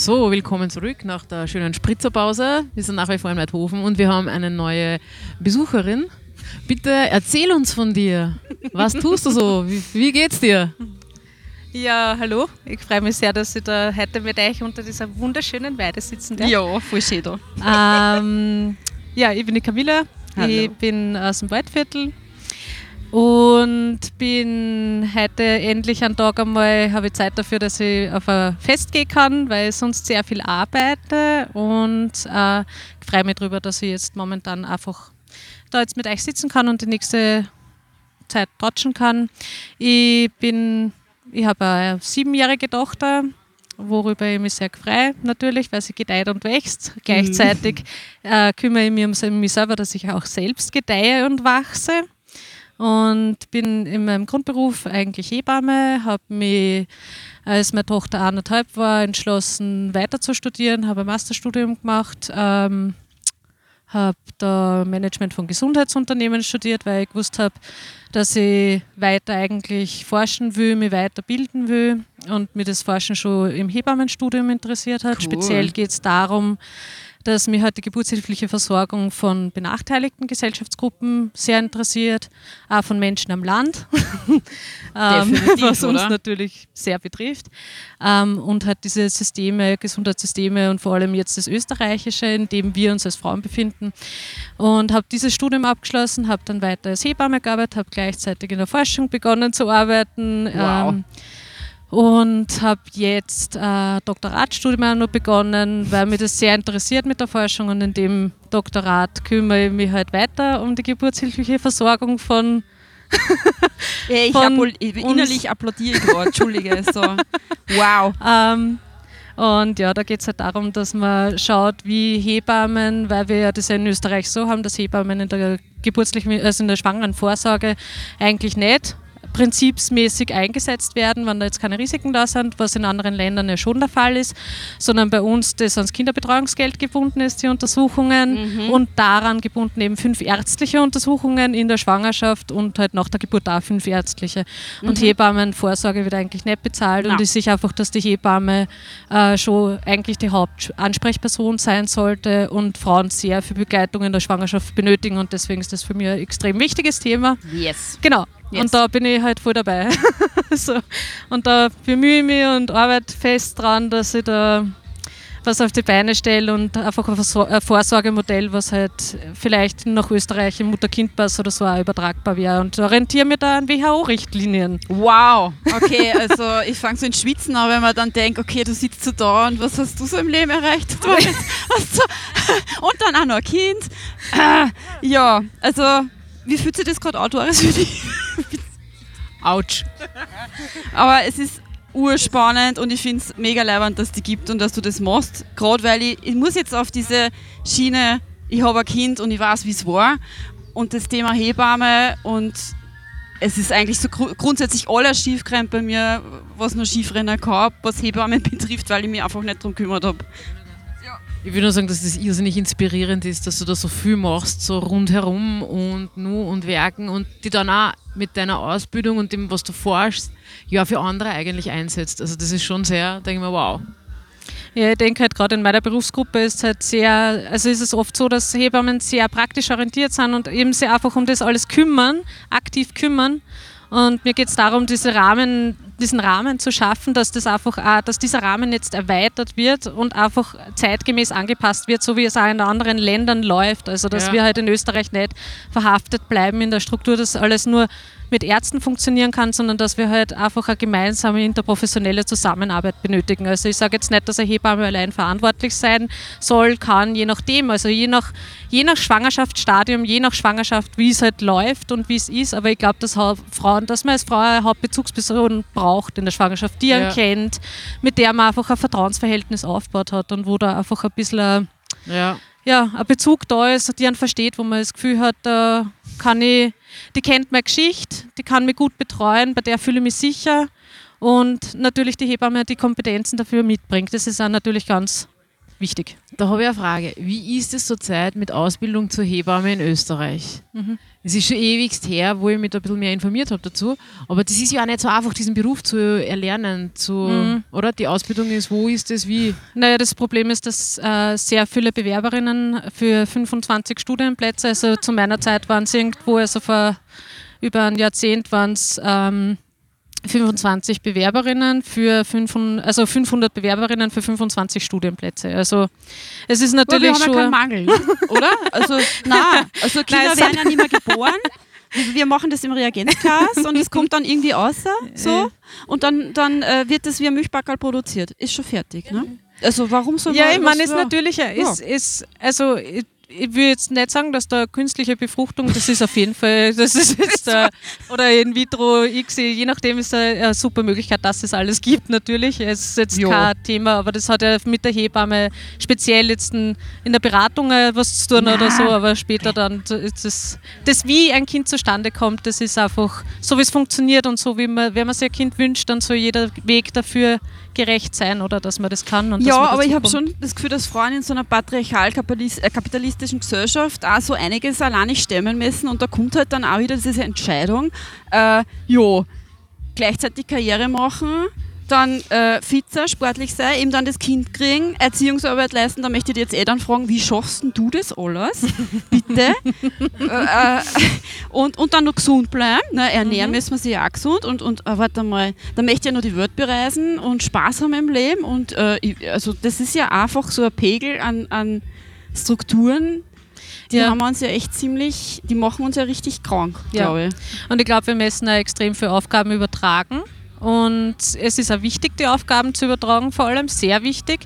So, willkommen zurück nach der schönen Spritzerpause. Wir sind nach wie vor in Weidhofen und wir haben eine neue Besucherin. Bitte erzähl uns von dir. Was tust du so? Wie, wie geht's dir? Ja, hallo. Ich freue mich sehr, dass ich da heute mit euch unter dieser wunderschönen Weide sitzen darf. Ja, voll schön da. Ähm, ja, ich bin die Camilla. Hallo. Ich bin aus dem Waldviertel und bin heute endlich einen Tag einmal, habe ich Zeit dafür, dass ich auf ein Fest gehen kann, weil ich sonst sehr viel arbeite und äh, freue mich darüber, dass ich jetzt momentan einfach da jetzt mit euch sitzen kann und die nächste Zeit tratschen kann. Ich bin, ich habe eine siebenjährige Tochter, worüber ich mich sehr freue, natürlich, weil sie gedeiht und wächst. Gleichzeitig äh, kümmere ich mich um mich selber, dass ich auch selbst gedeihe und wachse und bin in meinem Grundberuf eigentlich Hebamme, habe mich, als meine Tochter anderthalb war, entschlossen weiter zu studieren, habe ein Masterstudium gemacht, ähm, habe da Management von Gesundheitsunternehmen studiert, weil ich gewusst habe, dass ich weiter eigentlich forschen will, mich weiterbilden will und mir das Forschen schon im Hebammenstudium interessiert hat. Cool. Speziell geht es darum, dass mich halt die geburtshilfliche Versorgung von benachteiligten Gesellschaftsgruppen sehr interessiert, auch von Menschen am Land, ähm, was uns oder? natürlich sehr betrifft. Ähm, und halt diese Systeme, Gesundheitssysteme und vor allem jetzt das österreichische, in dem wir uns als Frauen befinden. Und habe dieses Studium abgeschlossen, habe dann weiter als Hebamme gearbeitet, habe gleichzeitig in der Forschung begonnen zu arbeiten. Wow. Ähm, und habe jetzt äh, Doktoratstudium auch noch begonnen, weil mich das sehr interessiert mit der Forschung und in dem Doktorat kümmere ich mich halt weiter um die geburtshilfliche Versorgung von ich innerlich applaudiere ich gerade, Entschuldige. So. Wow. Ähm, und ja, da geht es halt darum, dass man schaut, wie Hebammen, weil wir ja das ja in Österreich so haben, dass Hebammen in der geburtlichen, also in der schwangeren Vorsorge eigentlich nicht prinzipsmäßig eingesetzt werden, wenn da jetzt keine Risiken da sind, was in anderen Ländern ja schon der Fall ist, sondern bei uns das ans Kinderbetreuungsgeld gebunden ist, die Untersuchungen und daran gebunden eben fünf ärztliche Untersuchungen in der Schwangerschaft und halt nach der Geburt auch fünf ärztliche. Und Hebammenvorsorge wird eigentlich nicht bezahlt Na. und ist sich einfach, dass die Hebamme äh, schon eigentlich die Hauptansprechperson sein sollte und Frauen sehr viel Begleitung in der Schwangerschaft benötigen und deswegen ist das für mich ein extrem wichtiges Thema. Yes. Genau. Yes. Und da bin ich halt voll dabei. so. Und da bemühe ich mich und arbeite fest dran, dass ich da was auf die Beine stelle und einfach ein Versor- ein Vorsorgemodell, was halt vielleicht nach Österreich im Mutter-Kind-Pass oder so auch übertragbar wäre. Und orientiere mich da an WHO-Richtlinien. Wow. Okay, also ich fange so in Schwitzen an, wenn man dann denkt, okay, du sitzt so da und was hast du so im Leben erreicht? Du hast, hast so, und dann auch noch ein Kind. Ah, ja, also wie fühlt sich das gerade an, Doris, für dich? Autsch. Aber es ist urspannend und ich finde es mega leibend, dass die gibt und dass du das machst. Gerade weil ich, ich muss jetzt auf diese Schiene, ich habe ein Kind und ich weiß, wie es war. Und das Thema Hebamme und es ist eigentlich so gru grundsätzlich alles schiefgerannt bei mir, was nur schiefrennen kann, was Hebammen betrifft, weil ich mich einfach nicht darum gekümmert habe. Ich würde nur sagen, dass das irrsinnig inspirierend ist, dass du da so viel machst, so rundherum und nu und werken und die dann auch mit deiner Ausbildung und dem, was du forschst, ja für andere eigentlich einsetzt. Also das ist schon sehr, denke ich mir, wow. Ja, ich denke halt gerade in meiner Berufsgruppe ist halt sehr, also ist es oft so, dass Hebammen sehr praktisch orientiert sind und eben sich einfach um das alles kümmern, aktiv kümmern. Und mir geht es darum, diese Rahmen, diesen Rahmen zu schaffen, dass das einfach auch, dass dieser Rahmen jetzt erweitert wird und einfach zeitgemäß angepasst wird, so wie es auch in anderen Ländern läuft. Also dass Ja. wir halt in Österreich nicht verhaftet bleiben in der Struktur, dass alles nur mit Ärzten funktionieren kann, sondern dass wir halt einfach eine gemeinsame interprofessionelle Zusammenarbeit benötigen. Also ich sage jetzt nicht, dass eine Hebamme allein verantwortlich sein soll, kann, je nachdem, also je nach, je nach Schwangerschaftsstadium, je nach Schwangerschaft, wie es halt läuft und wie es ist. Aber ich glaube, dass Frauen, dass man als Frau eine Hauptbezugsperson braucht in der Schwangerschaft, die einen Ja. kennt, mit der man einfach ein Vertrauensverhältnis aufgebaut hat und wo da einfach ein bisschen ein Ja. ja, ein Bezug da ist, die einen versteht, wo man das Gefühl hat, da kann ich, die kennt meine Geschichte, die kann mich gut betreuen, bei der fühle ich mich sicher und natürlich die Hebamme die Kompetenzen dafür mitbringt. Das ist auch natürlich ganz wichtig. Da habe ich eine Frage. Wie ist es zurzeit mit Ausbildung zur Hebamme in Österreich? Mhm. Es ist schon ewigst her, wo ich mich da ein bisschen mehr informiert habe dazu. Aber das ist ja auch nicht so einfach, diesen Beruf zu erlernen, zu, Mhm. oder? Die Ausbildung ist, wo ist das, wie? Naja, das Problem ist, dass äh, sehr viele Bewerberinnen für 25 Studienplätze, also zu meiner Zeit waren es irgendwo, also vor über ein Jahrzehnt waren es ähm, 25 Bewerberinnen für 500, also 500 Bewerberinnen für 25 Studienplätze. Also es ist Aber wir natürlich haben ja keinen schon... Mangel, oder? Also, nein, also Kinder Nein, werden ja nicht mehr geboren. Wir- Wir machen das im Reagenzglas und es kommt dann irgendwie außer, so. Und dann, dann äh, wird das wie ein Milchbackerl produziert. Ist schon fertig, ne? Also warum soll Ja, man ich meine, ist natürlich, ist, ist, also ich, will jetzt nicht sagen, dass da künstliche Befruchtung, das ist auf jeden Fall, das ist jetzt, äh, oder in vitro, X, je nachdem ist eine, eine super Möglichkeit, dass es alles gibt natürlich. Es ist jetzt Ja. kein Thema, aber das hat ja mit der Hebamme speziell jetzt in, der Beratung äh, was zu tun oder so, aber später dann ist das, das, wie ein Kind zustande kommt, das ist einfach so, wie es funktioniert und so, wie man, wenn man sich ein Kind wünscht, dann soll jeder Weg dafür gerecht sein oder dass man das kann. Ja, aber ich habe schon das Gefühl, dass Frauen in so einer patriarchal-kapitalistischen Gesellschaft auch so einiges alleine stemmen müssen und da kommt halt dann auch wieder diese Entscheidung, äh, ja, gleichzeitig Karriere machen, dann äh, fit sein, sportlich sein, eben dann das Kind kriegen, Erziehungsarbeit leisten, da möchte ich jetzt eh dann fragen, wie schaffst du das alles? Bitte? äh, äh, und, und dann noch gesund bleiben, ne? ernähren müssen wir sich ja auch gesund und, und äh, warte mal, dann möchte ich ja noch die Welt bereisen und Spaß haben im Leben und äh, ich, also das ist ja einfach so ein Pegel an, an Strukturen, die Ja. haben uns ja echt ziemlich, die machen uns ja richtig krank, Ja. glaube ich. Und ich glaube, wir müssen auch extrem viele Aufgaben übertragen. Und es ist auch wichtig, die Aufgaben zu übertragen, vor allem sehr wichtig.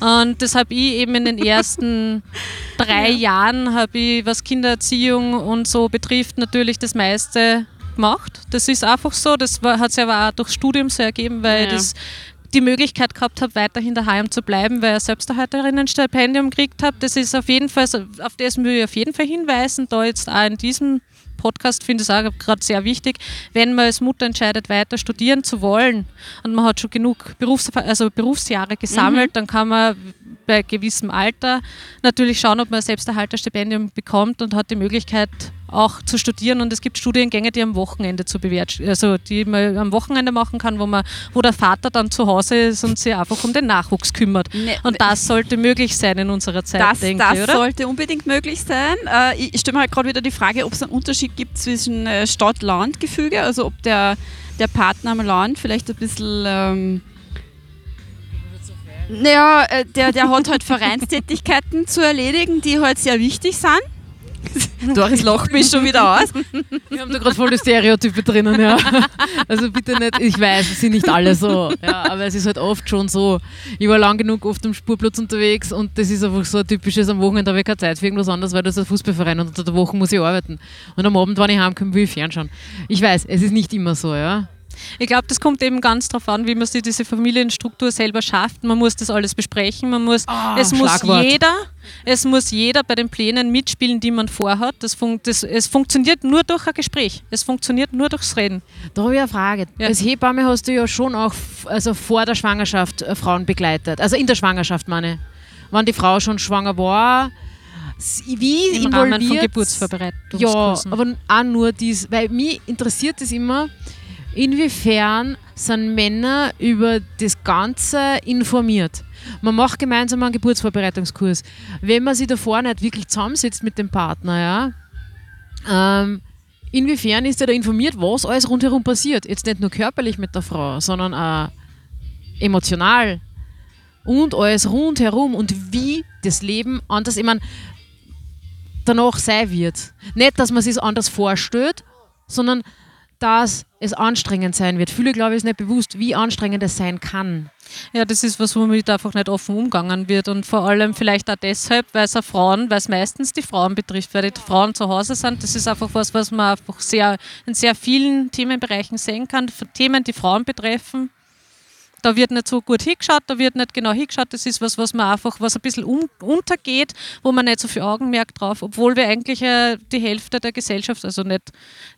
Und das habe ich eben in den ersten drei Jahren, habe ich, was Kindererziehung und so betrifft, natürlich das meiste gemacht. Das ist einfach so. Das hat sich aber auch durch Studium so ergeben, weil Ja. das die Möglichkeit gehabt habe, weiterhin daheim zu bleiben, weil ich ein Selbsterhalterinnenstipendium gekriegt habe. Das ist auf jeden Fall, so- auf das will ich auf jeden Fall hinweisen, da jetzt auch in diesem Podcast finde ich es auch gerade sehr wichtig, wenn man als Mutter entscheidet, weiter studieren zu wollen und man hat schon genug Berufs also Berufsjahre gesammelt, dann kann man bei gewissem Alter natürlich schauen, ob man ein Selbsterhalterstipendium bekommt und hat die Möglichkeit auch zu studieren und es gibt Studiengänge, die am Wochenende zu bewährt, also die man am Wochenende machen kann, wo man, wo der Vater dann zu Hause ist und sich einfach um den Nachwuchs kümmert. Ne- Und das sollte möglich sein in unserer Zeit, Das, denke das ich, oder? sollte unbedingt möglich sein. Äh, ich stelle mir halt gerade wieder die Frage, ob es einen Unterschied gibt zwischen äh, Stadt-Land-Gefüge, also ob der, der Partner am Land vielleicht ein bisschen. Ähm, naja, äh, der, der hat halt Vereinstätigkeiten zu erledigen, die halt sehr wichtig sind. Doris lacht mich schon wieder aus. Wir haben da gerade voll die Stereotype drinnen, ja. Also bitte nicht, ich weiß, es sind nicht alle so, ja, aber es ist halt oft schon so. Ich war lang genug oft am Spurplatz unterwegs und das ist einfach so ein typisches, am Wochenende habe ich keine Zeit für irgendwas anderes, weil das ist ein Fußballverein und unter der Woche muss ich arbeiten. Und am Abend, wenn ich heimkomme, will ich fernschauen. Ich weiß, es ist nicht immer so, ja. Ich glaube, das kommt eben ganz darauf an, wie man sich diese Familienstruktur selber schafft. Man muss das alles besprechen. Man muss, es muss jeder, es muss jeder bei den Plänen mitspielen, die man vorhat. Das fun das, es funktioniert nur durch ein Gespräch. Es funktioniert nur durchs Reden. Da habe ich eine Frage. Ja. Als Hebamme hast du ja schon auch also vor der Schwangerschaft äh, Frauen begleitet. Also in der Schwangerschaft, meine ich. Wenn die Frau schon schwanger war, wie Im Rahmen von involviert- Geburtsvorbereitungskursen. Ja, aber auch nur dies, weil mich interessiert es immer, inwiefern sind Männer über das Ganze informiert. Man macht gemeinsam einen Geburtsvorbereitungskurs. Wenn man sich davor nicht wirklich zusammensetzt mit dem Partner, ja, ähm, inwiefern ist er da informiert, was alles rundherum passiert? Jetzt nicht nur körperlich mit der Frau, sondern auch emotional und alles rundherum und wie das Leben anders, ich meine, danach sein wird. Nicht, dass man sich anders vorstellt, sondern dass es anstrengend sein wird. Viele, glaube ich, ist nicht bewusst, wie anstrengend es sein kann. Ja, das ist was, womit einfach nicht offen umgegangen wird. Und vor allem vielleicht auch deshalb, weil es Frauen, weil es meistens die Frauen betrifft, weil die Frauen zu Hause sind. Das ist einfach was, was man einfach sehr, in sehr vielen Themenbereichen sehen kann. Themen, die Frauen betreffen. Da wird nicht so gut hingeschaut, da wird nicht genau hingeschaut. Das ist was, was man einfach, was ein bisschen um, untergeht, wo man nicht so viel Augenmerk drauf, obwohl wir eigentlich äh, die Hälfte der Gesellschaft, also nicht,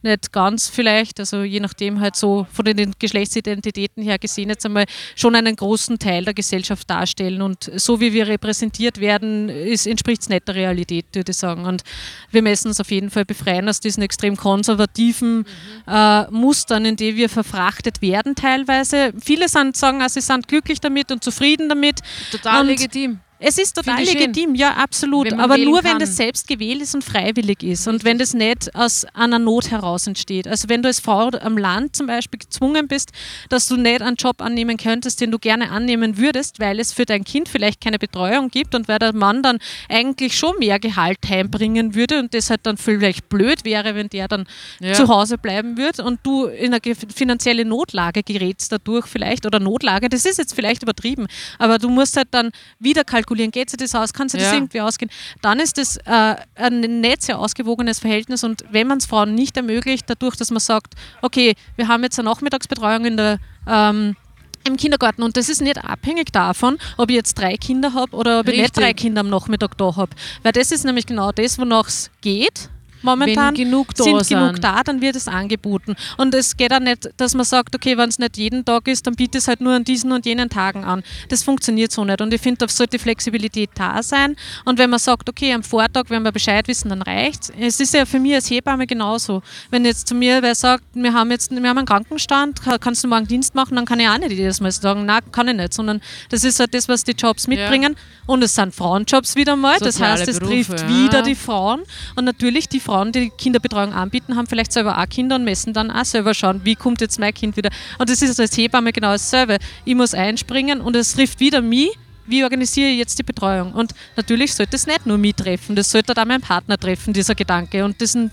nicht ganz vielleicht, also je nachdem halt so von den Geschlechtsidentitäten her gesehen jetzt einmal schon einen großen Teil der Gesellschaft darstellen. Und so wie wir repräsentiert werden, entspricht es nicht der Realität, würde ich sagen. Und wir müssen uns auf jeden Fall befreien aus diesen extrem konservativen mhm. äh, Mustern, in die wir verfrachtet werden teilweise. Viele sind, sagen, also sie sind glücklich damit und zufrieden damit. Total und legitim. Es ist total legitim, ja, absolut. Aber nur wenn das selbst gewählt ist und freiwillig ist und wenn das nicht aus einer Not heraus entsteht. Also wenn du als Frau am Land zum Beispiel gezwungen bist, dass du nicht einen Job annehmen könntest, den du gerne annehmen würdest, weil es für dein Kind vielleicht keine Betreuung gibt und weil der Mann dann eigentlich schon mehr Gehalt heimbringen würde und das halt dann vielleicht blöd wäre, wenn der dann ja. zu Hause bleiben würde und du in eine finanzielle Notlage gerätst dadurch vielleicht oder Notlage, das ist jetzt vielleicht übertrieben, aber du musst halt dann wieder kalkulieren, kalkulieren, geht sich das aus, kann sich das irgendwie ausgehen, dann ist das äh, ein nicht sehr ausgewogenes Verhältnis und wenn man es Frauen nicht ermöglicht, dadurch, dass man sagt, okay, wir haben jetzt eine Nachmittagsbetreuung in der ähm, im Kindergarten und das ist nicht abhängig davon, ob ich jetzt drei Kinder habe oder ob Richtig. ich nicht drei Kinder am Nachmittag da habe. Weil das ist nämlich genau das, wonach es geht momentan genug sind, sind genug da, dann wird es angeboten. Und es geht auch nicht, dass man sagt, okay, wenn es nicht jeden Tag ist, dann biete es halt nur an diesen und jenen Tagen an. Das funktioniert so nicht. Und ich finde, da sollte Flexibilität da sein. Und wenn man sagt, okay, am Vortag, wenn wir Bescheid wissen, dann reicht es. ist ja für mich als Hebamme genauso. Wenn jetzt zu mir wer sagt, wir haben jetzt wir haben einen Krankenstand, kannst du morgen Dienst machen, dann kann ich auch nicht jedes Mal sagen, nein, kann ich nicht, sondern das ist halt das, was die Jobs mitbringen. Ja. Und es sind Frauenjobs wieder mal. Soziale das heißt, es Berufe, trifft ja. wieder die Frauen. Und natürlich die Frauen, die Kinderbetreuung anbieten, haben vielleicht selber auch Kinder und messen dann auch selber schauen, wie kommt jetzt mein Kind wieder. Und das ist als Hebamme genau dasselbe. Ich muss einspringen und es trifft wieder mich, wie organisiere ich jetzt die Betreuung? Und natürlich sollte es nicht nur mich treffen, das sollte auch mein Partner treffen, dieser Gedanke. Und diesen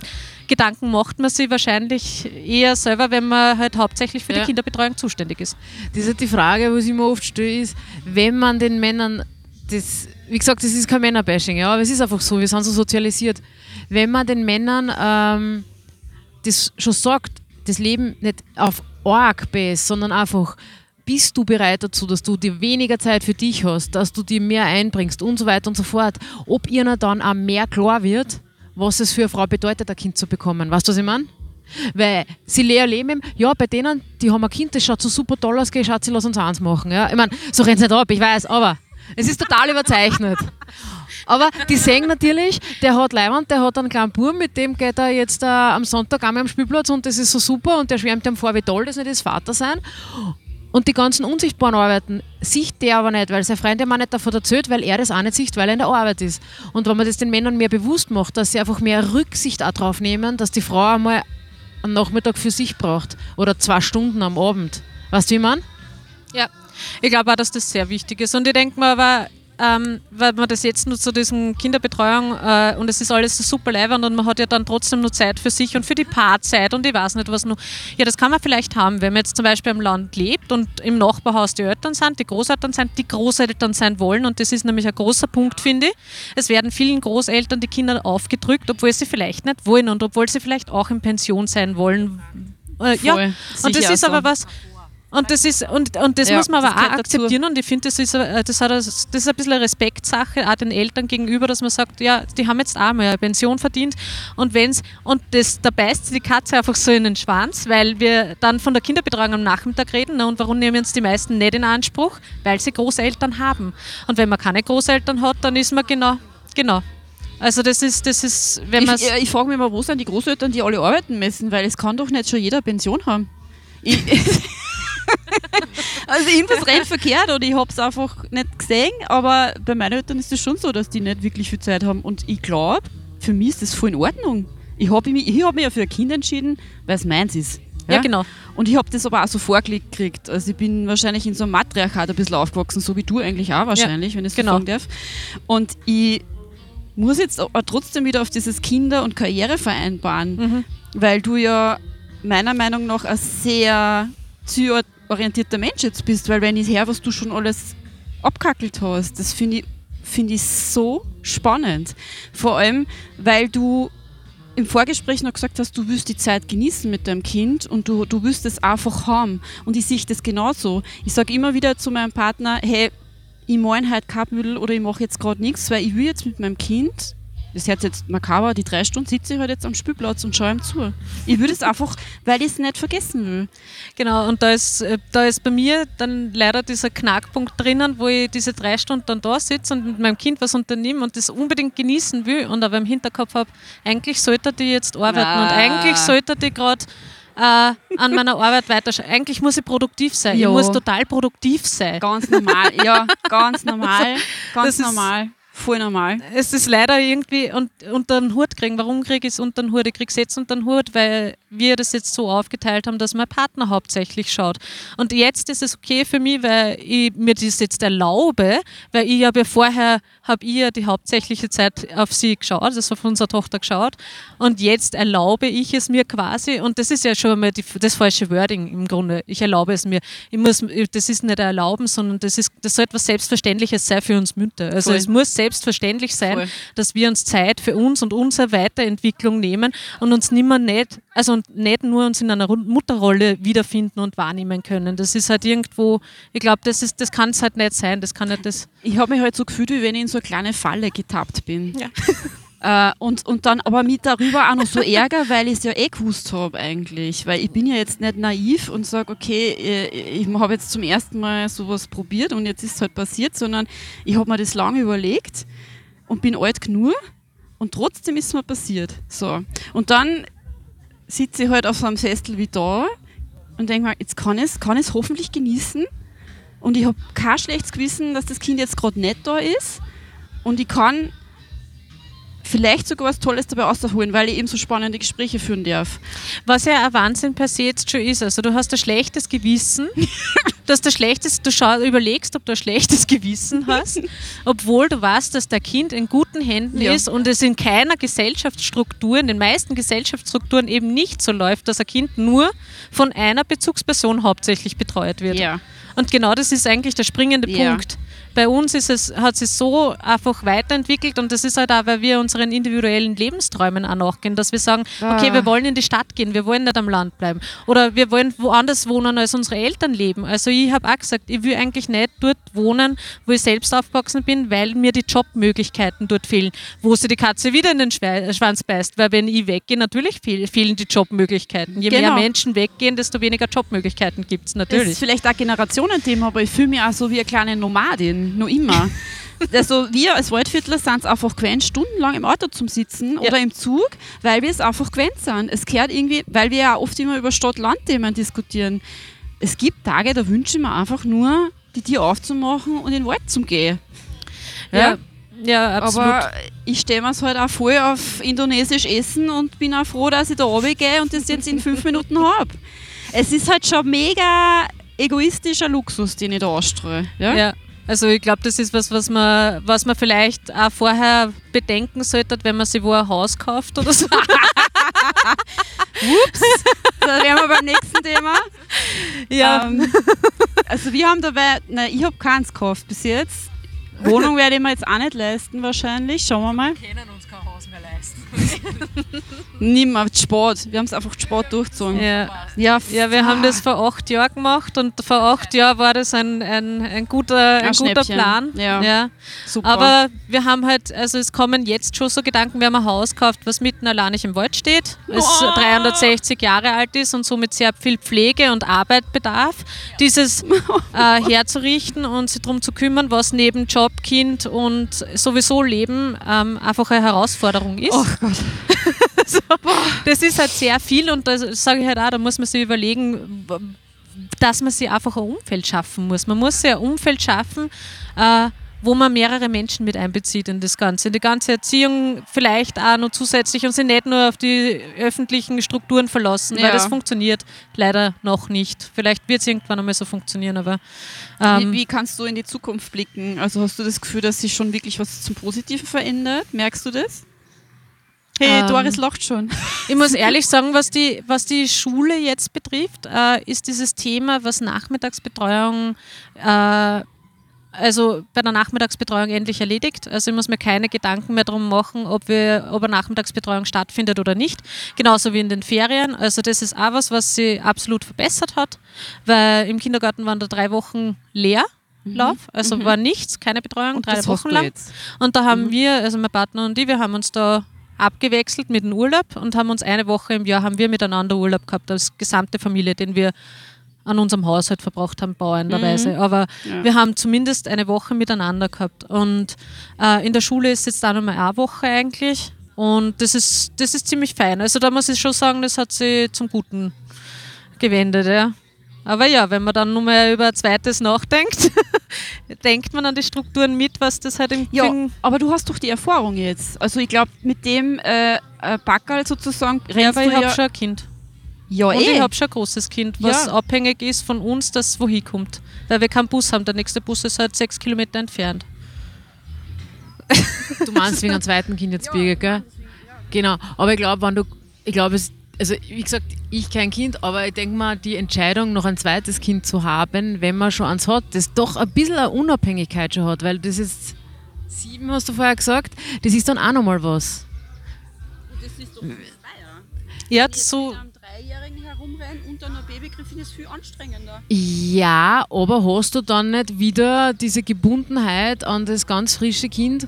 Gedanken macht man sich wahrscheinlich eher selber, wenn man halt hauptsächlich für ja. die Kinderbetreuung zuständig ist. Das ist halt die Frage, was ich mir oft stelle, ist, wenn man den Männern das, wie gesagt, das ist kein Männerbashing, ja, aber es ist einfach so, wir sind so sozialisiert wenn man den Männern ähm, das schon sagt, das Leben nicht auf arg bist, sondern einfach, bist du bereit dazu, dass du dir weniger Zeit für dich hast, dass du dir mehr einbringst und so weiter und so fort, ob ihnen dann auch mehr klar wird, was es für eine Frau bedeutet, ein Kind zu bekommen. Weißt du, was ich meine? Weil sie erleben, ja, bei denen, die haben ein Kind, das schaut so super toll aus, Schatzi, lass uns eins machen. Ja? Ich meine, so rennt es nicht ab, ich weiß, aber es ist total überzeichnet. Aber die sehen natürlich, der hat Leihwand, der hat einen kleinen Buben, mit dem geht er jetzt äh, am Sonntag einmal am Spielplatz und das ist so super und der schwärmt ihm vor, wie toll das nicht ist, Vater sein. Und die ganzen unsichtbaren Arbeiten sieht der aber nicht, weil sein Freund ihm auch nicht davon erzählt, weil er das auch nicht sieht, weil er in der Arbeit ist. Und wenn man das den Männern mehr bewusst macht, dass sie einfach mehr Rücksicht auch drauf nehmen, dass die Frau einmal am Nachmittag für sich braucht oder zwei Stunden am Abend. Weißt du, wie meine? Ja, ich glaube auch, dass das sehr wichtig ist. Und ich denke mir aber, ähm, weil man das jetzt nur zu diesem Kinderbetreuung äh, und es ist alles so super leibend und man hat ja dann trotzdem nur Zeit für sich und für die Paarzeit und ich weiß nicht was nur. Ja, das kann man vielleicht haben, wenn man jetzt zum Beispiel im Land lebt und im Nachbarhaus die Eltern sind, die Großeltern sind, die Großeltern sein wollen und das ist nämlich ein großer Punkt, finde ich. Es werden vielen Großeltern die Kinder aufgedrückt, obwohl sie vielleicht nicht wollen und obwohl sie vielleicht auch in Pension sein wollen. Äh, ja, und das ist so. aber was, und das ist, und, und das ja, muss man aber auch akzeptieren dazu. und ich finde, das ist, äh, das, hat, das ist ein bisschen eine Respektsache auch den Eltern gegenüber, dass man sagt, ja, die haben jetzt auch mal eine Pension verdient und wenn's, und das, da beißt die Katze einfach so in den Schwanz, weil wir dann von der Kinderbetreuung am Nachmittag reden ne, und warum nehmen uns die meisten nicht in Anspruch? Weil sie Großeltern haben. Und wenn man keine Großeltern hat, dann ist man genau, genau, also das ist, das ist, wenn man Ich, ich frage mich mal, wo sind die Großeltern, die alle arbeiten müssen, weil es kann doch nicht schon jeder Pension haben. Ich, also irgendwas rennt verkehrt oder ich habe es einfach nicht gesehen, aber bei meinen Eltern ist es schon so, dass die nicht wirklich viel Zeit haben und ich glaube, für mich ist das voll in Ordnung. Ich habe mich, hab mich ja für ein Kind entschieden, weil es meins ist. Ja, ja genau. Und ich habe das aber auch so vorgelegt gekriegt. Also ich bin wahrscheinlich in so einem Matriarchat ein bisschen aufgewachsen, so wie du eigentlich auch wahrscheinlich, ja, wenn ich es genau. sagen darf. Und ich muss jetzt aber trotzdem wieder auf dieses Kinder- und Karriere vereinbaren, mhm. weil du ja meiner Meinung nach ein sehr zielorientierter Mensch jetzt bist, weil wenn ich her, was du schon alles abkackelt hast, das finde ich, find ich so spannend. Vor allem, weil du im Vorgespräch noch gesagt hast, du willst die Zeit genießen mit deinem Kind und du, du willst es einfach haben. Und ich sehe das genauso. Ich sage immer wieder zu meinem Partner, hey, ich mache halt kein oder ich mache jetzt gerade nichts, weil ich will jetzt mit meinem Kind das hört jetzt makaber, die drei Stunden sitze ich halt jetzt am Spielplatz und schaue ihm zu. Ich würde es einfach, weil ich es nicht vergessen will. Genau, und da ist, äh, da ist bei mir dann leider dieser Knackpunkt drinnen, wo ich diese drei Stunden dann da sitze und mit meinem Kind was unternehme und das unbedingt genießen will und aber im Hinterkopf habe, eigentlich sollte die jetzt arbeiten ah. und eigentlich sollte die gerade äh, an meiner Arbeit weiterschauen. Eigentlich muss ich produktiv sein. Jo. Ich muss total produktiv sein. Ganz normal, ja, ganz normal, ganz normal. Voll normal. Es ist leider irgendwie und, unter den Hut kriegen. Warum kriege ich es unter den Hut? Ich kriege es jetzt unter den Hut, weil wir das jetzt so aufgeteilt haben, dass mein Partner hauptsächlich schaut. Und jetzt ist es okay für mich, weil ich mir das jetzt erlaube, weil ich habe ja vorher, habe ich ja die hauptsächliche Zeit auf sie geschaut, also auf unsere Tochter geschaut. Und jetzt erlaube ich es mir quasi, und das ist ja schon mal die, das falsche Wording im Grunde. Ich erlaube es mir. Ich muss, das ist nicht erlauben, sondern das, ist, das soll etwas Selbstverständliches sein für uns Mütter. Also Voll. es muss selbst selbstverständlich sein, Voll. dass wir uns Zeit für uns und unsere Weiterentwicklung nehmen und uns nimmer nicht, also nicht nur uns in einer Mutterrolle wiederfinden und wahrnehmen können. Das ist halt irgendwo, ich glaube, das, das kann es halt nicht sein. Das kann nicht das ich habe mich halt so gefühlt, wie wenn ich in so eine kleine Falle getappt bin. Ja. Äh, und, und dann aber mit darüber auch noch so Ärger, weil ich es ja eh gewusst habe eigentlich. Weil ich bin ja jetzt nicht naiv und sage, okay, ich, ich habe jetzt zum ersten Mal sowas probiert und jetzt ist es halt passiert, sondern ich habe mir das lange überlegt und bin alt genug und trotzdem ist es mir passiert. So. Und dann sitze ich halt auf so einem Sessel wie da und denke mir, jetzt kann ich es kann hoffentlich genießen. Und ich habe kein schlechtes Gewissen, dass das Kind jetzt gerade nicht da ist. Und ich kann vielleicht sogar was Tolles dabei rausholen, weil ich eben so spannende Gespräche führen darf. Was ja ein Wahnsinn per se jetzt schon ist. Also du hast ein schlechtes Gewissen, du hast ein schlechtes, du schau, überlegst, ob du ein schlechtes Gewissen hast, obwohl du weißt, dass der Kind in guten Händen ja. ist und es in keiner Gesellschaftsstruktur, in den meisten Gesellschaftsstrukturen eben nicht so läuft, dass ein Kind nur von einer Bezugsperson hauptsächlich betreut wird. Ja. Und genau das ist eigentlich der springende ja. Punkt bei uns ist es, hat sich so einfach weiterentwickelt und das ist halt auch, weil wir unseren individuellen Lebensträumen auch nachgehen, dass wir sagen, ah. okay, wir wollen in die Stadt gehen, wir wollen nicht am Land bleiben oder wir wollen woanders wohnen, als unsere Eltern leben. Also ich habe auch gesagt, ich will eigentlich nicht dort wohnen, wo ich selbst aufgewachsen bin, weil mir die Jobmöglichkeiten dort fehlen. Wo sie die Katze wieder in den Schwanz beißt, weil wenn ich weggehe, natürlich fehlen die Jobmöglichkeiten. Je genau. mehr Menschen weggehen, desto weniger Jobmöglichkeiten gibt es natürlich. Das ist vielleicht auch Generationenthema, aber ich fühle mich auch so wie eine kleine Nomadin noch immer. Also wir als Waldviertler sind es einfach gewöhnt, stundenlang im Auto zum Sitzen ja. oder im Zug, weil wir es einfach gewöhnt sind. Es gehört irgendwie, weil wir ja oft immer über Stadt-Land-Themen diskutieren. Es gibt Tage, da wünsche ich mir einfach nur, die Tür aufzumachen und in den Wald zu gehen. Ja, ja, ja absolut. Aber ich stelle mir es halt auch voll auf indonesisch Essen und bin auch froh, dass ich da runtergehe und das jetzt in fünf Minuten habe. Es ist halt schon mega egoistischer Luxus, den ich da ausstreue. Ja? ja. Also ich glaube, das ist was, was man, was man vielleicht auch vorher bedenken sollte, wenn man sich wo ein Haus kauft oder so. Ups, da wären wir beim nächsten Thema. Ja. Ähm, also wir haben dabei, nein, ich habe keins gekauft bis jetzt. Wohnung werde ich mir jetzt auch nicht leisten wahrscheinlich. Schauen wir mal. Wir können uns mehr leisten. Nimmer, Sport. Wir haben es einfach Sport durchgezogen. Ja, ja, ja wir ah. haben das vor acht Jahren gemacht und vor acht Jahren war das ein, ein, ein guter, ein, ein guter Plan. Ja. ja. Super. Aber wir haben halt, also es kommen jetzt schon so Gedanken, wir haben ein Haus gekauft, was mitten allein nicht im Wald steht, es oh. 360 Jahre alt ist und somit sehr viel Pflege und Arbeit bedarf, dieses äh, herzurichten und sich darum zu kümmern, was neben Job, Kind und sowieso Leben ähm, einfach eine Herausforderung ist. Oh Gott. so, das ist halt sehr viel und da sage ich halt auch, da muss man sich überlegen, dass man sich einfach ein Umfeld schaffen muss. Man muss sich ein Umfeld schaffen, äh, wo man mehrere Menschen mit einbezieht in das Ganze. Die ganze Erziehung vielleicht auch noch zusätzlich und sich nicht nur auf die öffentlichen Strukturen verlassen, ja. weil das funktioniert leider noch nicht. Vielleicht wird es irgendwann einmal so funktionieren, aber. Ähm, wie, wie, kannst du in die Zukunft blicken? Also hast du das Gefühl, dass sich schon wirklich was zum Positiven verändert? Merkst du das? Hey, ähm, Doris lacht schon. Ich muss ehrlich sagen, was die, was die Schule jetzt betrifft, äh, ist dieses Thema, was Nachmittagsbetreuung äh, also bei der Nachmittagsbetreuung endlich erledigt. Also ich muss mir keine Gedanken mehr darum machen, ob, wir, ob eine Nachmittagsbetreuung stattfindet oder nicht. Genauso wie in den Ferien. Also das ist auch was, was sie absolut verbessert hat, weil im Kindergarten waren da drei Wochen leer. Lauf, also war nichts, keine Betreuung, Und drei Wochen lang. Und da haben wir, also mein Partner und ich, wir haben uns da abgewechselt mit dem Urlaub und haben uns eine Woche im Jahr haben wir miteinander Urlaub gehabt als gesamte Familie, den wir an unserem Haushalt verbracht haben, bauenderweise. Aber Ja. wir haben zumindest eine Woche miteinander gehabt. Und äh, in der Schule ist jetzt auch nochmal eine Woche eigentlich. Und das ist, das ist ziemlich fein. Also da muss ich schon sagen, das hat sie zum Guten gewendet, ja. Aber ja, wenn man dann nur mal über ein zweites nachdenkt, denkt man an die Strukturen mit, was das halt im Ja, Ding- aber du hast doch die Erfahrung jetzt. Also ich glaube, mit dem äh, äh, Backerl sozusagen Ja, rennst aber du ich habe ja... schon ein Kind. ja, Und eh. ich habe schon ein großes Kind, was Ja. abhängig ist von uns, dass wohin kommt. Weil wir keinen Bus haben. Der nächste Bus ist halt sechs Kilometer entfernt. Du meinst wegen einem zweiten Kind jetzt, Birgit, gell? Genau. Aber ich glaube, wenn du, ich glaube, es, also wie gesagt, ich kein Kind, aber ich denke mal, die Entscheidung, noch ein zweites Kind zu haben, wenn man schon eins hat, das doch ein bisschen eine Unabhängigkeit schon hat, weil das ist sieben, hast du vorher gesagt, das ist dann auch nochmal was. Das ist doch Ja, so. Dreijährigen herumrennen und dann ein Babygriff ist viel anstrengender. Ja, aber hast du dann nicht wieder diese Gebundenheit an das ganz frische Kind?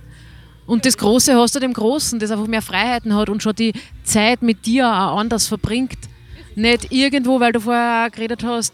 Und das Große hast du dem Großen, das einfach mehr Freiheiten hat und schon die Zeit mit dir auch anders verbringt. Nicht irgendwo, weil du vorher auch geredet hast,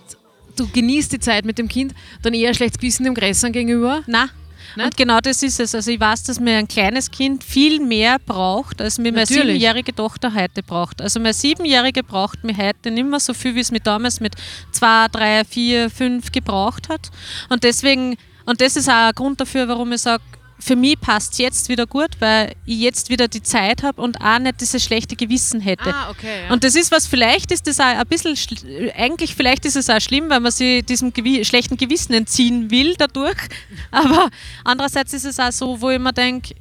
du genießt die Zeit mit dem Kind, dann eher schlechtes Gewissen dem Grässern gegenüber. Na. Und genau das ist es. Also ich weiß, dass mir ein kleines Kind viel mehr braucht, als mir meine siebenjährige Tochter heute braucht. Also meine siebenjährige braucht mir heute nicht mehr so viel, wie es mir damals mit zwei, drei, vier, fünf gebraucht hat. Und deswegen, und das ist auch ein Grund dafür, warum ich sage, für mich passt es jetzt wieder gut, weil ich jetzt wieder die Zeit habe und auch nicht dieses schlechte Gewissen hätte. Ah, okay. Und das ist was, vielleicht ist das auch ein bisschen, schl- eigentlich vielleicht ist es auch schlimm, weil man sich diesem Gewi schlechten Gewissen entziehen will dadurch. Aber andererseits ist es auch so, wo ich mir denke,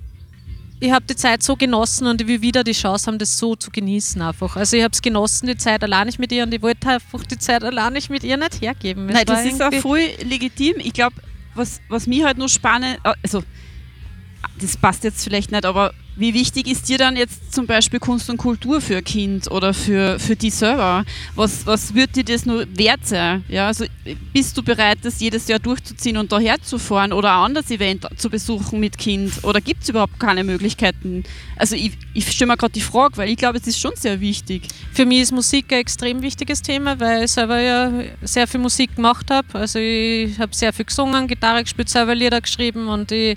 ich habe die Zeit so genossen und ich will wieder die Chance haben, das so zu genießen einfach. Also ich habe es genossen, die Zeit allein nicht mit ihr und ich wollte einfach die Zeit allein nicht mit ihr nicht hergeben. Es Nein, das ist auch voll legitim. Ich glaube, was, was mir halt nur spannend, äh, also das passt jetzt vielleicht nicht, aber wie wichtig ist dir dann jetzt zum Beispiel Kunst und Kultur für ein Kind oder für, für die selber? Was, was wird dir das nur wert sein? Ja, also bist du bereit, das jedes Jahr durchzuziehen und daher zu fahren oder ein anderes Event zu besuchen mit Kind? Oder gibt es überhaupt keine Möglichkeiten? Also ich, ich stelle mir gerade die Frage, weil ich glaube, es ist schon sehr wichtig. Für mich ist Musik ein extrem wichtiges Thema, weil ich selber ja sehr viel Musik gemacht habe. Also ich habe sehr viel gesungen, Gitarre gespielt, selber Lieder geschrieben und ich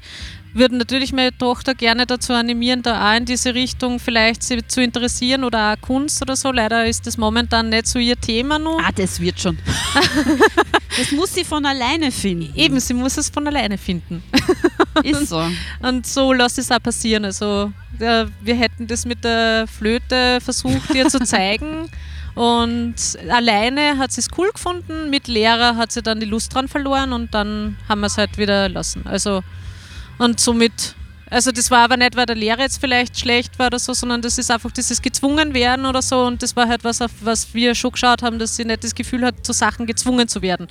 würde natürlich meine Tochter gerne dazu animieren, da auch in diese Richtung vielleicht sie zu interessieren oder auch Kunst oder so. Leider ist das momentan nicht so ihr Thema nur. Ah, das wird schon. das muss sie von alleine finden. Eben, sie muss es von alleine finden. Ist so. Und so lasse es auch passieren. Also ja, wir hätten das mit der Flöte versucht, ihr zu zeigen. Und alleine hat sie es cool gefunden, mit Lehrer hat sie dann die Lust dran verloren und dann haben wir es halt wieder lassen. Also und somit, also das war aber nicht, weil der Lehrer jetzt vielleicht schlecht war oder so, sondern das ist einfach dieses gezwungen werden oder so und das war halt was, auf was wir schon geschaut haben, dass sie nicht das Gefühl hat, zu Sachen gezwungen zu werden.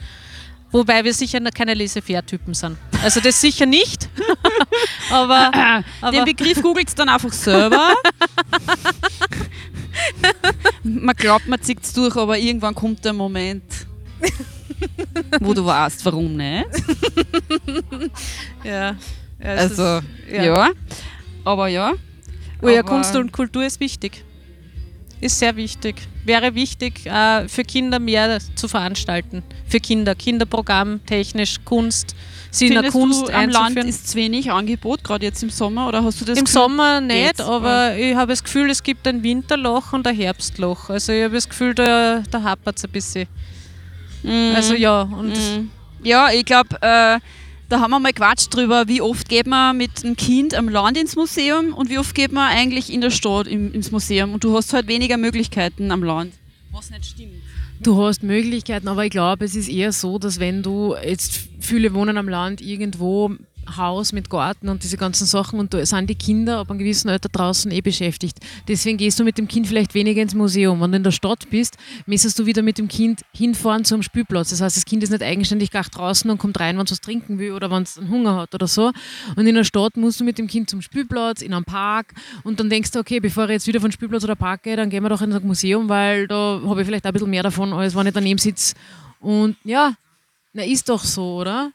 Wobei wir sicher keine Laissez-faire-Typen sind. Also das sicher nicht. aber, aber Den Begriff googelt dann einfach selber. man glaubt, man zieht es durch, aber irgendwann kommt der Moment, wo du weißt, warum nicht. Ja. Ja Also, ist- ja. Aber ja. Oh ja, Kunst und Kultur ist wichtig. Ist sehr wichtig. Wäre wichtig, äh, für Kinder mehr zu veranstalten. Für Kinder. Kinderprogramm, technisch, Kunst, der Findest Kunst du, am Land ist zu wenig Angebot, gerade jetzt im Sommer, oder hast du das Im Gefühl- Sommer nicht, geht's? aber ich habe das Gefühl, es gibt ein Winterloch und ein Herbstloch. Also ich habe das Gefühl, da, da hapert es ein bisschen. Mhm. Also ja, und Mhm. Ja, ich glaube, äh, da haben wir mal quatscht drüber, wie oft geht man mit einem Kind am Land ins Museum und wie oft geht man eigentlich in der Stadt ins Museum und du hast halt weniger Möglichkeiten am Land. Was nicht stimmt. Du hast Möglichkeiten, aber ich glaube, es ist eher so, dass wenn du jetzt viele wohnen am Land irgendwo Haus mit Garten und diese ganzen Sachen und da sind die Kinder ab einem gewissen Alter draußen eh beschäftigt. Deswegen gehst du mit dem Kind vielleicht weniger ins Museum. Wenn du in der Stadt bist, müsstest du wieder mit dem Kind hinfahren zum Spielplatz. Das heißt, das Kind ist nicht eigenständig gar draußen und kommt rein, wenn es was trinken will oder wenn es einen Hunger hat oder so. Und in der Stadt musst du mit dem Kind zum Spielplatz, in einem Park und dann denkst du, okay, bevor ich jetzt wieder von Spielplatz oder Park gehe, dann gehen wir doch in ein Museum, weil da habe ich vielleicht ein bisschen mehr davon, als wenn ich daneben sitze. Und ja, na ist doch so, oder?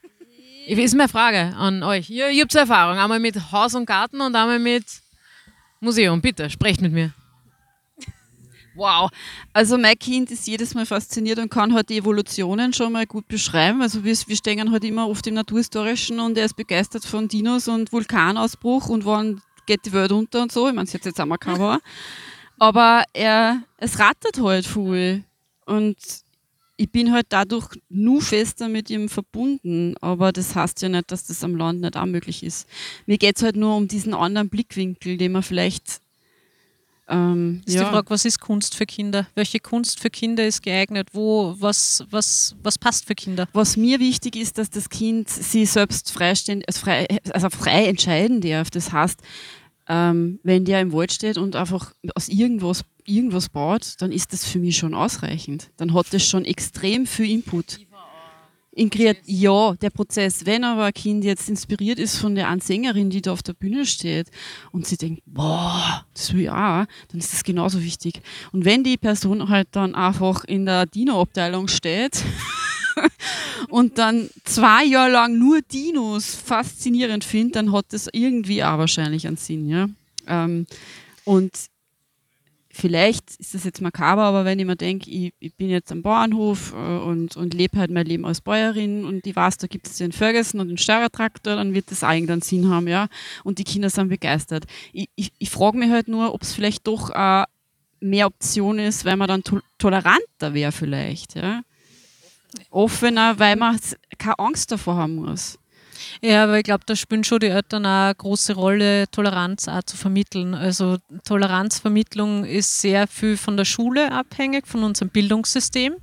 Das ist meine Frage an euch. Ihr, ihr habt Erfahrung, einmal mit Haus und Garten und einmal mit Museum. Bitte, sprecht mit mir. Wow. Also mein Kind ist jedes Mal fasziniert und kann halt die Evolutionen schon mal gut beschreiben. Also wir, wir stehen halt immer oft im Naturhistorischen und er ist begeistert von Dinos und Vulkanausbruch und wann geht die Welt unter und so. Ich meine, es hat jetzt auch mal keiner. Aber er, es rattert halt viel. Und ich bin halt dadurch nur fester mit ihm verbunden, aber das heißt ja nicht, dass das am Land nicht auch möglich ist. Mir geht es halt nur um diesen anderen Blickwinkel, den man vielleicht. Ähm, ist ja. die Frage, was ist Kunst für Kinder? Welche Kunst für Kinder ist geeignet? Wo, was, was, was passt für Kinder? Was mir wichtig ist, dass das Kind sich selbst freiständig, also frei, also frei entscheiden darf. Das heißt, ähm, wenn der im Wald steht und einfach aus irgendwas irgendwas baut, dann ist das für mich schon ausreichend. Dann hat das schon extrem viel Input. In ja, der Prozess. Wenn aber ein Kind jetzt inspiriert ist von der einen Sängerin, die da auf der Bühne steht und sie denkt, boah, das will ich auch, dann ist das genauso wichtig. Und wenn die Person halt dann einfach in der Dino-Abteilung steht und dann zwei Jahre lang nur Dinos faszinierend findet, dann hat das irgendwie auch wahrscheinlich einen Sinn. Ja? Ähm, und vielleicht ist das jetzt makaber, aber wenn ich mir denke, ich, ich, bin jetzt am Bauernhof äh, und, und lebe halt mein Leben als Bäuerin und ich weiß, da gibt es den Ferguson und den Steuertraktor, dann wird das irgendeinen Sinn haben, ja. Und die Kinder sind begeistert. Ich, ich, ich frage mich halt nur, ob es vielleicht doch äh, mehr Option ist, weil man dann to toleranter wäre vielleicht, ja. Offener, weil man keine Angst davor haben muss. Ja, aber ich glaube, da spielen schon die Eltern auch eine große Rolle, Toleranz auch zu vermitteln. Also Toleranzvermittlung ist sehr viel von der Schule abhängig, von unserem Bildungssystem.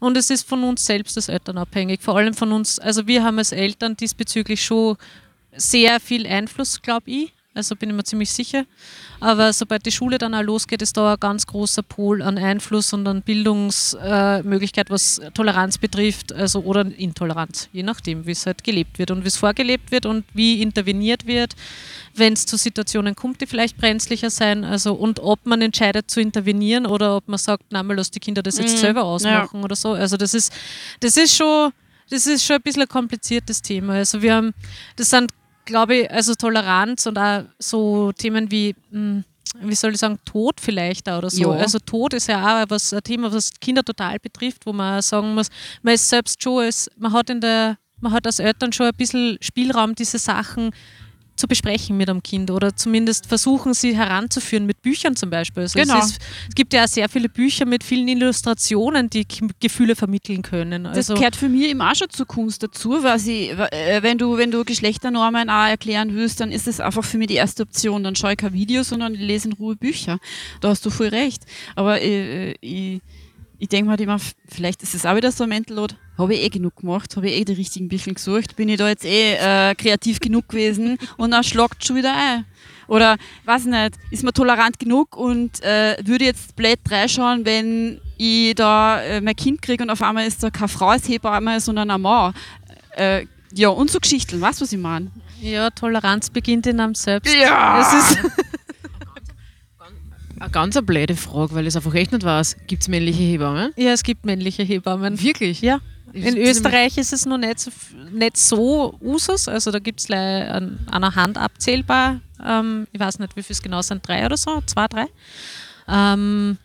Und es ist von uns selbst als Eltern abhängig. Vor allem von uns, also wir haben als Eltern diesbezüglich schon sehr viel Einfluss, glaube ich, also bin ich mir ziemlich sicher. Aber sobald die Schule dann auch losgeht, ist da ein ganz großer Pol an Einfluss und an Bildungsmöglichkeit, was Toleranz betrifft, also oder Intoleranz, je nachdem, wie es halt gelebt wird und wie es vorgelebt wird und wie interveniert wird, wenn es zu Situationen kommt, die vielleicht brenzlicher sein. Also und ob man entscheidet zu intervenieren oder ob man sagt, na mal lass die Kinder das jetzt mhm. selber ausmachen ja. oder so. Also das ist, das ist schon das ist schon ein bisschen ein kompliziertes Thema. Also wir haben, das sind glaube ich, also Toleranz und auch so Themen wie, hm, wie soll ich sagen, Tod vielleicht auch oder so. Ja. Also Tod ist ja auch was, ein Thema, was Kinder total betrifft, wo man sagen muss, man ist selbst schon, als, man hat in der, man hat als Eltern schon ein bisschen Spielraum, diese Sachen zu besprechen mit einem Kind oder zumindest versuchen, sie heranzuführen mit Büchern zum Beispiel. Also genau. Es, ist, es, gibt ja sehr viele Bücher mit vielen Illustrationen, die Gefühle vermitteln können. Also das gehört für mich immer auch schon zur Kunst dazu, weil sie, äh, wenn, du, wenn du Geschlechternormen auch erklären willst, dann ist das einfach für mich die erste Option. Dann schaue ich kein Video, sondern lese in Ruhe Bücher. Da hast du voll recht. Aber äh, ich, ich denke mir halt immer, vielleicht ist es auch wieder so ein Mental Load. Habe ich eh genug gemacht, habe ich eh die richtigen Bücher gesucht, bin ich da jetzt eh äh, kreativ genug gewesen und dann schlagt schon wieder ein. Oder, weiß nicht, ist man tolerant genug und äh, würde jetzt blöd reinschauen, wenn ich da äh, mein Kind kriege und auf einmal ist da keine Frau als Hebamme, sondern ein Mann. Äh, ja, und so Geschichten, weißt du, was ich meine? Ja, Toleranz beginnt in einem selbst. Ja! Eine ganz eine blöde Frage, weil ich es einfach echt nicht weiß. Gibt es männliche Hebammen? Ja, es gibt männliche Hebammen. Wirklich? Ja. In Österreich ist es noch nicht so, nicht so Usus, also da gibt es an einer Hand abzählbar, ähm, ich weiß nicht, wie viel es genau sind, drei oder so, zwei, drei. Ähm,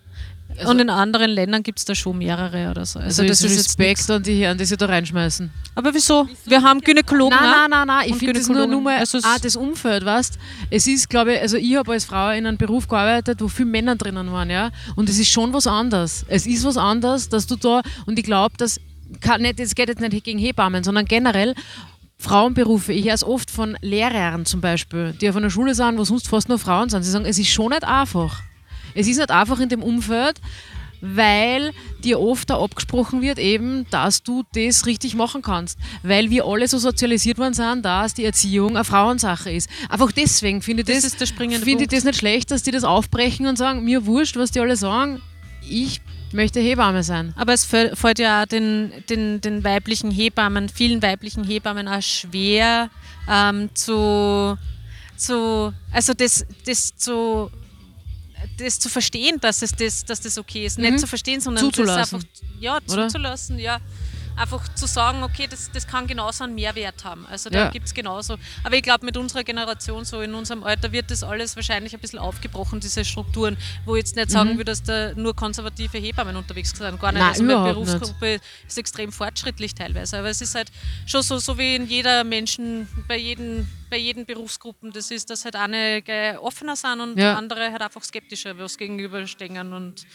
also und in anderen Ländern gibt es da schon mehrere oder so. Also, also das ist Respekt an die Herren, die sie da reinschmeißen. Aber wieso? Wir haben Gynäkologen. Nein, nein, nein, nein. ich finde das nur, nur mal also ah, das Umfeld, weißt Es ist, glaube ich, also ich habe als Frau in einem Beruf gearbeitet, wo viele Männer drinnen waren, ja. Und es ist schon was anderes. Es ist was anderes, dass du da, und ich glaube, dass, es geht jetzt nicht gegen Hebammen, sondern generell, Frauenberufe. Ich höre es oft von Lehrern zum Beispiel, die auf einer Schule sind, wo sonst fast nur Frauen sind. Sie sagen, es ist schon nicht einfach. Es ist nicht einfach in dem Umfeld weil dir oft da abgesprochen wird, eben, dass du das richtig machen kannst. Weil wir alle so sozialisiert worden sind, dass die Erziehung eine Frauensache ist. Einfach deswegen finde ich Das das, ist finde ich das nicht schlecht, dass die das aufbrechen und sagen, mir wurscht, was die alle sagen, ich möchte Hebamme sein. Aber es fäll- fällt ja den, den, den weiblichen Hebammen, vielen weiblichen Hebammen auch schwer ähm, zu, zu, also das, das zu das zu verstehen, dass, es das, dass das okay ist. Mhm. Nicht zu verstehen, sondern Zuzulassen. das einfach ja, Oder? zuzulassen, ja. Einfach zu sagen, okay, das, das kann genauso einen Mehrwert haben. Also da Ja. gibt es genauso. Aber ich glaube, mit unserer Generation, so in unserem Alter, wird das alles wahrscheinlich ein bisschen aufgebrochen, diese Strukturen, wo ich jetzt nicht sagen Mhm. will, dass da nur konservative Hebammen unterwegs sind. Gar nicht. Nein, also meine überhaupt nicht. Berufsgruppe ist extrem fortschrittlich teilweise. Aber es ist halt schon so, so wie in jeder Menschen, bei jedem bei jeden Berufsgruppen das ist, dass halt eine offener sind und Ja. andere halt einfach skeptischer was gegenüberstehen und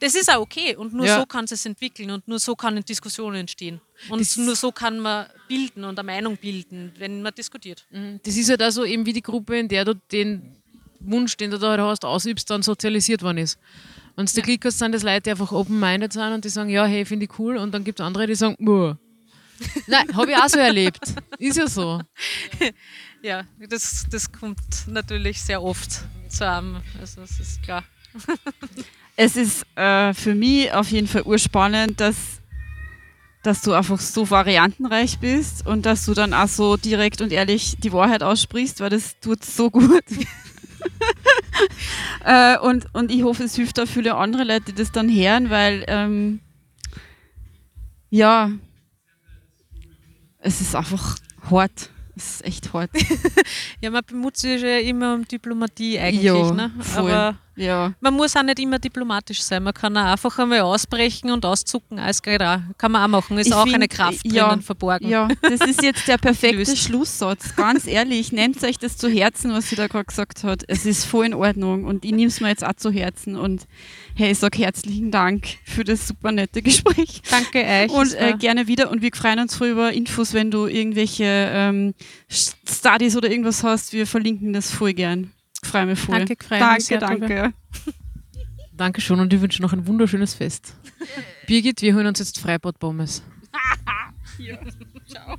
das ist auch okay und nur Ja. so kann es entwickeln und nur so kann eine Diskussion entstehen. Und Das- nur so kann man bilden und eine Meinung bilden, wenn man diskutiert. Das ist halt also eben wie die Gruppe, in der du den Wunsch, den du da halt hast, ausübst, dann sozialisiert worden ist. Wenn du ja. Glück hast, sind das Leute, die einfach open-minded sind und die sagen, ja, hey, finde ich cool. Und dann gibt es andere, die sagen, Muh. Nein, habe ich auch so erlebt. Ist ja so. Ja, das, das kommt natürlich sehr oft zu einem. Also das ist klar. Es ist äh, für mich auf jeden Fall urspannend, dass, dass du einfach so variantenreich bist und dass du dann auch so direkt und ehrlich die Wahrheit aussprichst, weil das tut so gut. äh, und, und ich hoffe, es hilft auch viele andere Leute, die das dann hören, weil ähm, ja, es ist einfach hart. Es ist echt hart. Ja, man bemüht sich ja immer um Diplomatie eigentlich, Ja, ne? voll. aber Ja. man muss auch nicht immer diplomatisch sein. Man kann auch einfach einmal ausbrechen und auszucken. Alles geht auch. Kann man auch machen. Ist Ich auch find, eine Kraft ja, drinnen verborgen. Ja, das ist jetzt der perfekte. Schlusssatz. Ganz ehrlich, nehmt euch das zu Herzen, was sie da gerade gesagt hat. Es ist voll in Ordnung und ich nehme es mir jetzt auch zu Herzen. Und hey, ich sage herzlichen Dank für das super nette Gespräch. Danke euch. Und äh, gerne wieder. Und wir freuen uns voll über Infos, wenn du irgendwelche ähm, Studies oder irgendwas hast. Wir verlinken das voll gern. Freue mich voll. Danke, gefreut danke, mich sehr danke. Dankeschön und ich wünsche noch ein wunderschönes Fest. Birgit, wir holen uns jetzt Freibad-Pommes. Frei.